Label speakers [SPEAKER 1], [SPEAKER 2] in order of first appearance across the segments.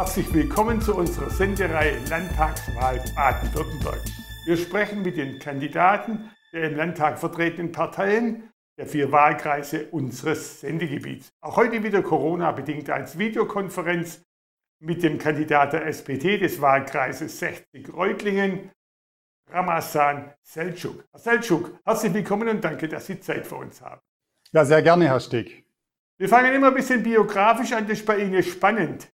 [SPEAKER 1] Herzlich willkommen zu unserer Sendereihe Landtagswahl Baden-Württemberg. Wir sprechen mit den Kandidaten der im Landtag vertretenen Parteien der vier Wahlkreise unseres Sendegebiets. Auch heute wieder Corona-bedingt als Videokonferenz mit dem Kandidat der SPD des Wahlkreises 60 Reutlingen, Ramazan Selçuk. Herr Selçuk, herzlich willkommen und danke, dass Sie Zeit für uns haben.
[SPEAKER 2] Ja, sehr gerne, Herr Stick.
[SPEAKER 1] Wir fangen immer ein bisschen biografisch an, das ist bei Ihnen spannend.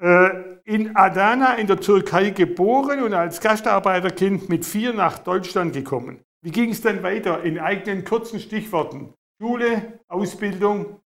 [SPEAKER 1] Äh, in Adana in der Türkei geboren und als Gastarbeiterkind mit vier nach Deutschland gekommen. Wie ging es dann weiter in eigenen kurzen Stichworten? Schule, Ausbildung?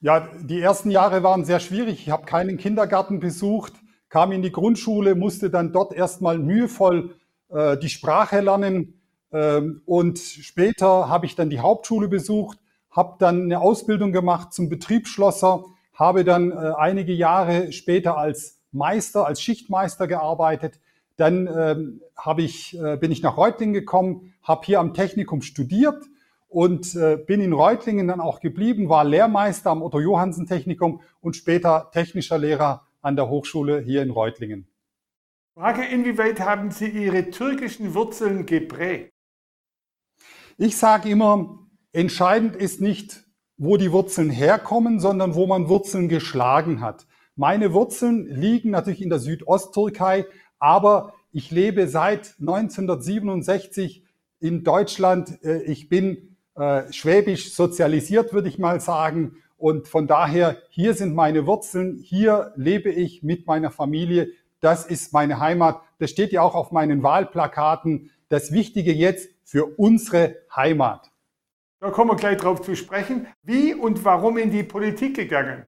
[SPEAKER 2] Ja, die ersten Jahre waren sehr schwierig. Ich habe keinen Kindergarten besucht, kam in die Grundschule, musste dann dort erstmal mühevoll äh, die Sprache lernen. Ähm, und später habe ich dann die Hauptschule besucht, habe dann eine Ausbildung gemacht zum Betriebsschlosser, habe dann äh, einige Jahre später als Meister, als Schichtmeister gearbeitet, dann ähm, hab ich, äh, bin ich nach Reutlingen gekommen, habe hier am Technikum studiert und äh, bin in Reutlingen dann auch geblieben, war Lehrmeister am Otto Johansen Technikum und später technischer Lehrer an der Hochschule hier in Reutlingen.
[SPEAKER 1] Frage, inwieweit haben Sie Ihre türkischen Wurzeln geprägt?
[SPEAKER 2] Ich sage immer, entscheidend ist nicht, wo die Wurzeln herkommen, sondern wo man Wurzeln geschlagen hat. Meine Wurzeln liegen natürlich in der Südosttürkei, aber ich lebe seit 1967 in Deutschland. Äh, ich bin äh, schwäbisch sozialisiert, würde ich mal sagen. Und von daher, hier sind meine Wurzeln, hier lebe ich mit meiner Familie. Das ist meine Heimat. Das steht ja auch auf meinen Wahlplakaten. Das Wichtige jetzt für unsere Heimat.
[SPEAKER 1] Da kommen wir gleich drauf zu sprechen. Wie und warum in die Politik gegangen?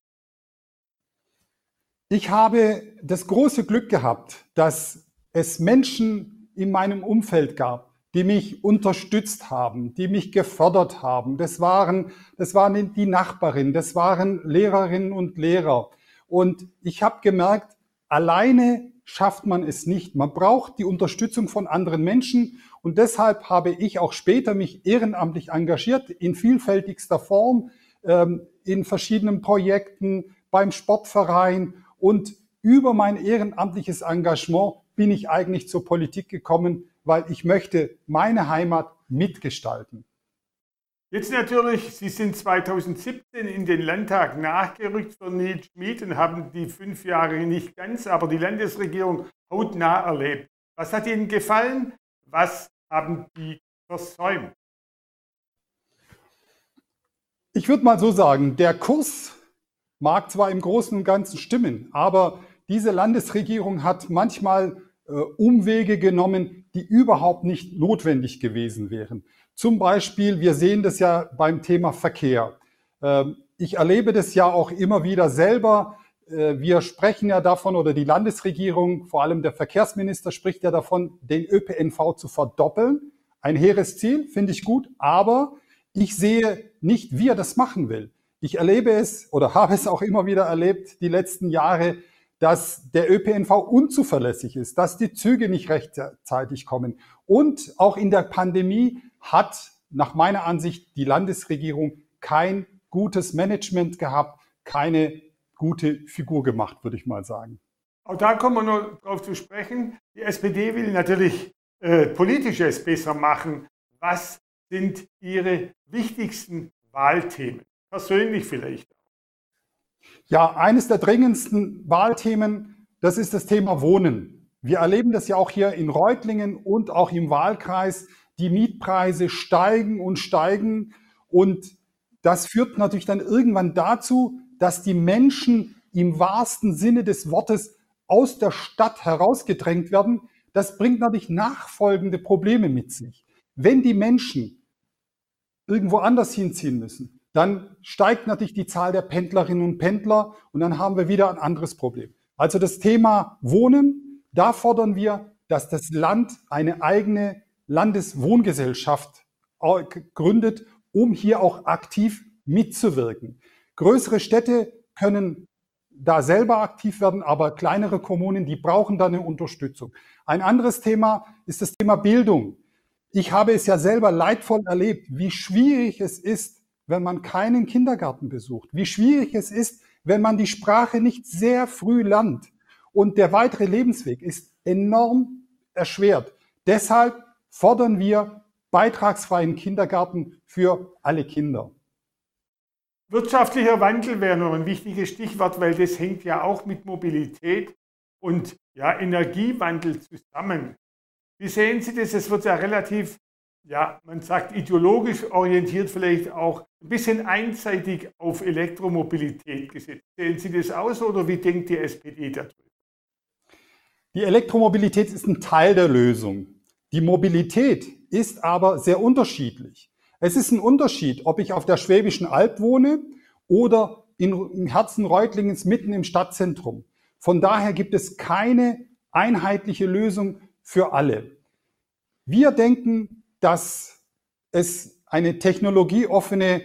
[SPEAKER 2] Ich habe das große Glück gehabt, dass es Menschen in meinem Umfeld gab, die mich unterstützt haben, die mich gefördert haben. Das waren, das waren die Nachbarinnen, das waren Lehrerinnen und Lehrer. Und ich habe gemerkt, alleine schafft man es nicht. Man braucht die Unterstützung von anderen Menschen. Und deshalb habe ich auch später mich ehrenamtlich engagiert in vielfältigster Form, ähm, in verschiedenen Projekten, beim Sportverein und über mein ehrenamtliches Engagement bin ich eigentlich zur Politik gekommen, weil ich möchte meine Heimat mitgestalten.
[SPEAKER 1] Jetzt natürlich, Sie sind 2017 in den Landtag nachgerückt für Nils Schmid und haben die fünf Jahre nicht ganz, aber die Landesregierung hautnah erlebt. Was hat Ihnen gefallen? Was haben die versäumt?
[SPEAKER 2] Ich würde mal so sagen, der Kurs mag zwar im Großen und Ganzen stimmen, aber diese Landesregierung hat manchmal äh, Umwege genommen, die überhaupt nicht notwendig gewesen wären. Zum Beispiel, wir sehen das ja beim Thema Verkehr. Ähm, ich erlebe das ja auch immer wieder selber. Äh, wir sprechen ja davon, oder die Landesregierung, vor allem der Verkehrsminister spricht ja davon, den ÖPNV zu verdoppeln. Ein hehres Ziel, finde ich gut, aber ich sehe nicht, wie er das machen will. Ich erlebe es oder habe es auch immer wieder erlebt, die letzten Jahre, dass der ÖPNV unzuverlässig ist, dass die Züge nicht rechtzeitig kommen. Und auch in der Pandemie hat nach meiner Ansicht die Landesregierung kein gutes Management gehabt, keine gute Figur gemacht, würde ich mal sagen.
[SPEAKER 1] Auch da kommen wir noch darauf zu sprechen. Die SPD will natürlich äh, politisches besser machen. Was sind Ihre wichtigsten Wahlthemen? persönlich vielleicht?
[SPEAKER 2] Ja, eines der dringendsten Wahlthemen, das ist das Thema Wohnen. Wir erleben das ja auch hier in Reutlingen und auch im Wahlkreis. Die Mietpreise steigen und steigen und das führt natürlich dann irgendwann dazu, dass die Menschen im wahrsten Sinne des Wortes aus der Stadt herausgedrängt werden. Das bringt natürlich nachfolgende Probleme mit sich. Wenn die Menschen irgendwo anders hinziehen müssen, dann steigt natürlich die Zahl der Pendlerinnen und Pendler und dann haben wir wieder ein anderes Problem. Also das Thema Wohnen, da fordern wir, dass das Land eine eigene Landeswohngesellschaft gründet, um hier auch aktiv mitzuwirken. Größere Städte können da selber aktiv werden, aber kleinere Kommunen, die brauchen da eine Unterstützung. Ein anderes Thema ist das Thema Bildung. Ich habe es ja selber leidvoll erlebt, wie schwierig es ist, wenn man keinen Kindergarten besucht, wie schwierig es ist, wenn man die Sprache nicht sehr früh lernt. Und der weitere Lebensweg ist enorm erschwert. Deshalb fordern wir beitragsfreien Kindergarten für alle Kinder.
[SPEAKER 1] Wirtschaftlicher Wandel wäre noch ein wichtiges Stichwort, weil das hängt ja auch mit Mobilität und ja, Energiewandel zusammen. Wie sehen Sie das? Es wird ja relativ, ja, man sagt ideologisch orientiert vielleicht auch ein bisschen einseitig auf Elektromobilität gesetzt. Sehen Sie das aus oder wie denkt die SPD darüber?
[SPEAKER 2] Die Elektromobilität ist ein Teil der Lösung. Die Mobilität ist aber sehr unterschiedlich. Es ist ein Unterschied, ob ich auf der Schwäbischen Alb wohne oder im Herzen Reutlingens mitten im Stadtzentrum. Von daher gibt es keine einheitliche Lösung für alle. Wir denken, dass es eine technologieoffene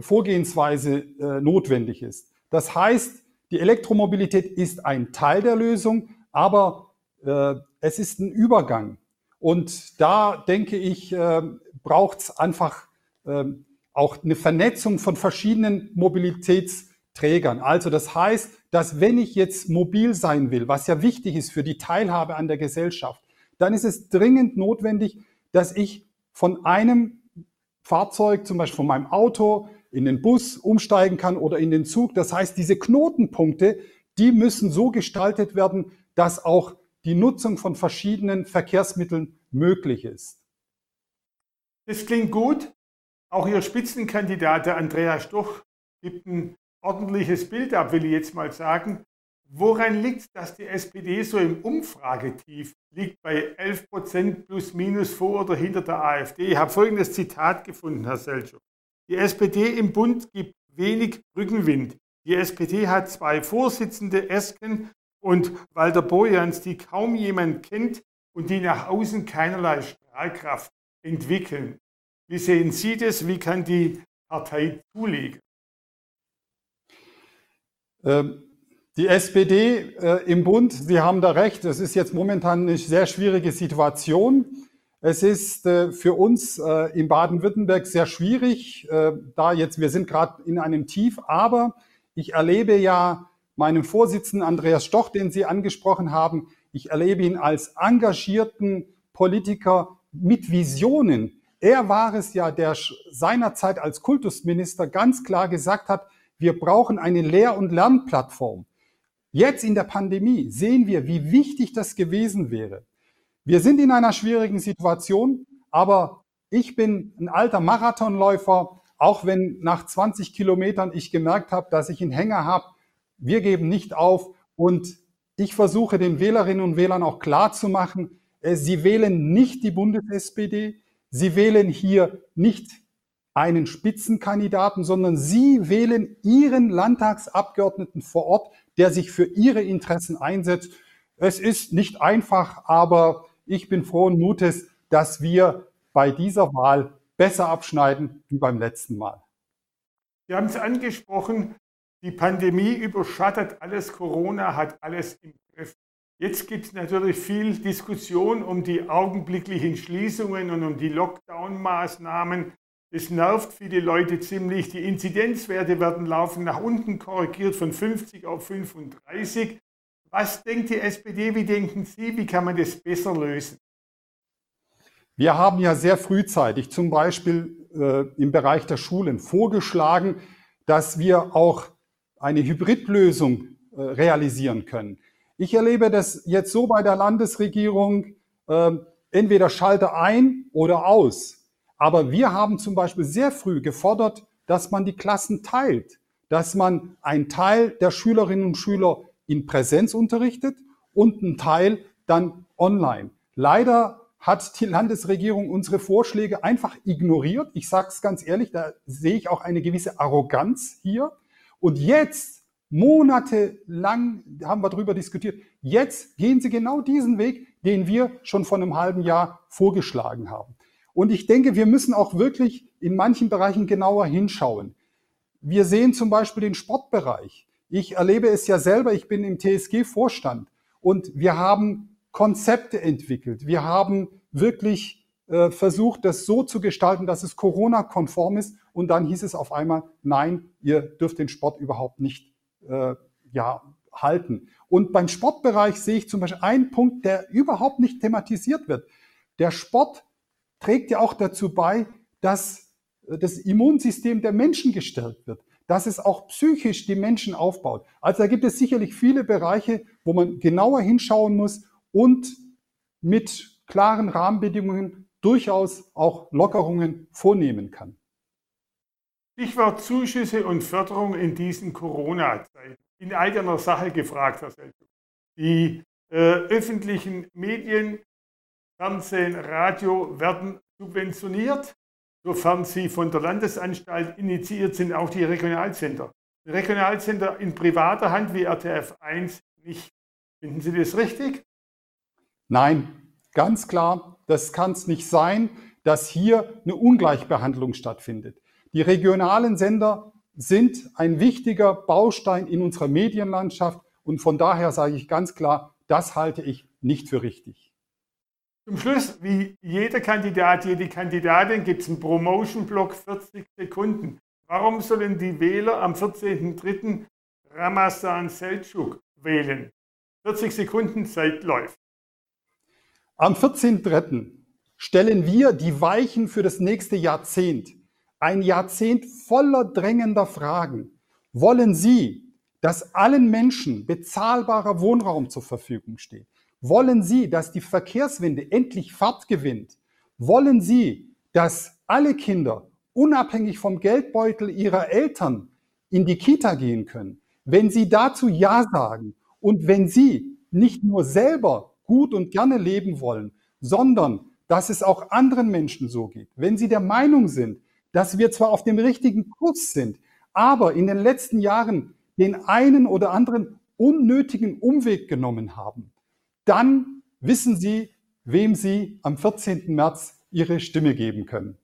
[SPEAKER 2] Vorgehensweise äh, notwendig ist. Das heißt, die Elektromobilität ist ein Teil der Lösung, aber äh, es ist ein Übergang. Und da denke ich, äh, braucht es einfach ähm, auch eine Vernetzung von verschiedenen Mobilitätsträgern. Also das heißt, dass wenn ich jetzt mobil sein will, was ja wichtig ist für die Teilhabe an der Gesellschaft, dann ist es dringend notwendig, dass ich von einem Fahrzeug, zum Beispiel von meinem Auto, in den Bus umsteigen kann oder in den Zug. Das heißt, diese Knotenpunkte, die müssen so gestaltet werden, dass auch die Nutzung von verschiedenen Verkehrsmitteln möglich ist.
[SPEAKER 1] Das klingt gut. Auch Ihr Spitzenkandidat, Andreas Stoch, gibt ein ordentliches Bild ab, will ich jetzt mal sagen. Woran liegt es, dass die SPD so im Umfragetief liegt bei 11 Prozent plus minus vor oder hinter der AfD? Ich habe folgendes Zitat gefunden, Herr Selchow. Die SPD im Bund gibt wenig Rückenwind. Die SPD hat zwei Vorsitzende, Esken und Walter Bojans, die kaum jemand kennt und die nach außen keinerlei Strahlkraft entwickeln. Wie sehen Sie das? Wie kann die Partei zulegen?
[SPEAKER 2] Ähm, die SPD äh, im Bund, Sie haben da recht, es ist jetzt momentan eine sehr schwierige Situation. Es ist äh, für uns äh, in Baden-Württemberg sehr schwierig, da jetzt, wir sind gerade in einem Tief, aber ich erlebe ja meinen Vorsitzenden Andreas Stoch, den Sie angesprochen haben, ich erlebe ihn als engagierten Politiker mit Visionen, er war es ja, der seinerzeit als Kultusminister ganz klar gesagt hat, wir brauchen eine Lehr- und Lernplattform. Jetzt in der Pandemie sehen wir, wie wichtig das gewesen wäre. Wir sind in einer schwierigen Situation, aber ich bin ein alter Marathonläufer, auch wenn nach 20 Kilometern ich gemerkt habe, dass ich einen Hänger habe. Wir geben nicht auf und ich versuche den Wählerinnen und Wählern auch klar zu machen, äh, sie wählen nicht die Bundes-SPD, Sie wählen hier nicht einen Spitzenkandidaten, sondern Sie wählen Ihren Landtagsabgeordneten vor Ort, der sich für Ihre Interessen einsetzt. Es ist nicht einfach, aber ich bin frohen Mutes, dass wir bei dieser Wahl besser abschneiden wie beim letzten Mal.
[SPEAKER 1] Sie haben es angesprochen, die Pandemie überschattet alles, Corona hat alles im Griff. Jetzt gibt es natürlich viel Diskussion um die augenblicklichen Schließungen und um die Lockdown-Maßnahmen. Das nervt viele Leute ziemlich. Die Inzidenzwerte werden laufen nach unten korrigiert von 50 auf 35. Was denkt die SPD? Wie denken Sie? Wie kann man das besser lösen?
[SPEAKER 2] Wir haben ja sehr frühzeitig zum Beispiel äh, im Bereich der Schulen vorgeschlagen, dass wir auch eine Hybridlösung äh, realisieren können. Ich erlebe das jetzt so bei der Landesregierung, äh, entweder Schalter ein oder aus. Aber wir haben zum Beispiel sehr früh gefordert, dass man die Klassen teilt, dass man einen Teil der Schülerinnen und Schüler in Präsenz unterrichtet und einen Teil dann online. Leider hat die Landesregierung unsere Vorschläge einfach ignoriert. Ich sage es ganz ehrlich, da sehe ich auch eine gewisse Arroganz hier. Und jetzt Monatelang haben wir darüber diskutiert. Jetzt gehen Sie genau diesen Weg, den wir schon vor einem halben Jahr vorgeschlagen haben. Und ich denke, wir müssen auch wirklich in manchen Bereichen genauer hinschauen. Wir sehen zum Beispiel den Sportbereich. Ich erlebe es ja selber, ich bin im TSG-Vorstand und wir haben Konzepte entwickelt. Wir haben wirklich äh, versucht, das so zu gestalten, dass es Corona-konform ist. Und dann hieß es auf einmal, nein, ihr dürft den Sport überhaupt nicht äh, ja, halten. Und beim Sportbereich sehe ich zum Beispiel einen Punkt, der überhaupt nicht thematisiert wird. Der Sport trägt ja auch dazu bei, dass äh, das Immunsystem der Menschen gestärkt wird, dass es auch psychisch die Menschen aufbaut. Also da gibt es sicherlich viele Bereiche, wo man genauer hinschauen muss und mit klaren Rahmenbedingungen durchaus auch Lockerungen vornehmen kann.
[SPEAKER 1] Stichwort Zuschüsse und Förderung in diesen Corona-Zeiten. In eigener Sache gefragt, Herr Selchuk. Die äh, öffentlichen Medien, Fernsehen, Radio werden subventioniert, sofern sie von der Landesanstalt initiiert sind, auch die Regionalcenter. Die Regionalcenter in privater Hand wie RTF 1 nicht. Finden Sie das richtig?
[SPEAKER 2] Nein, ganz klar, das kann es nicht sein, dass hier eine Ungleichbehandlung stattfindet. Die regionalen Sender sind ein wichtiger Baustein in unserer Medienlandschaft und von daher sage ich ganz klar, das halte ich nicht für richtig.
[SPEAKER 1] Zum Schluss, wie jeder Kandidat, jede Kandidatin, gibt es einen Promotion-Block 40 Sekunden. Warum sollen die Wähler am 14.03. Ramazan Selçuk wählen? 40 Sekunden Zeit läuft.
[SPEAKER 2] Am 14.03. stellen wir die Weichen für das nächste Jahrzehnt. Ein Jahrzehnt voller drängender Fragen. Wollen Sie, dass allen Menschen bezahlbarer Wohnraum zur Verfügung steht? Wollen Sie, dass die Verkehrswende endlich Fahrt gewinnt? Wollen Sie, dass alle Kinder unabhängig vom Geldbeutel ihrer Eltern in die Kita gehen können? Wenn Sie dazu Ja sagen und wenn Sie nicht nur selber gut und gerne leben wollen, sondern dass es auch anderen Menschen so geht, wenn Sie der Meinung sind, dass wir zwar auf dem richtigen Kurs sind, aber in den letzten Jahren den einen oder anderen unnötigen Umweg genommen haben, dann wissen Sie, wem Sie am 14. März Ihre Stimme geben können.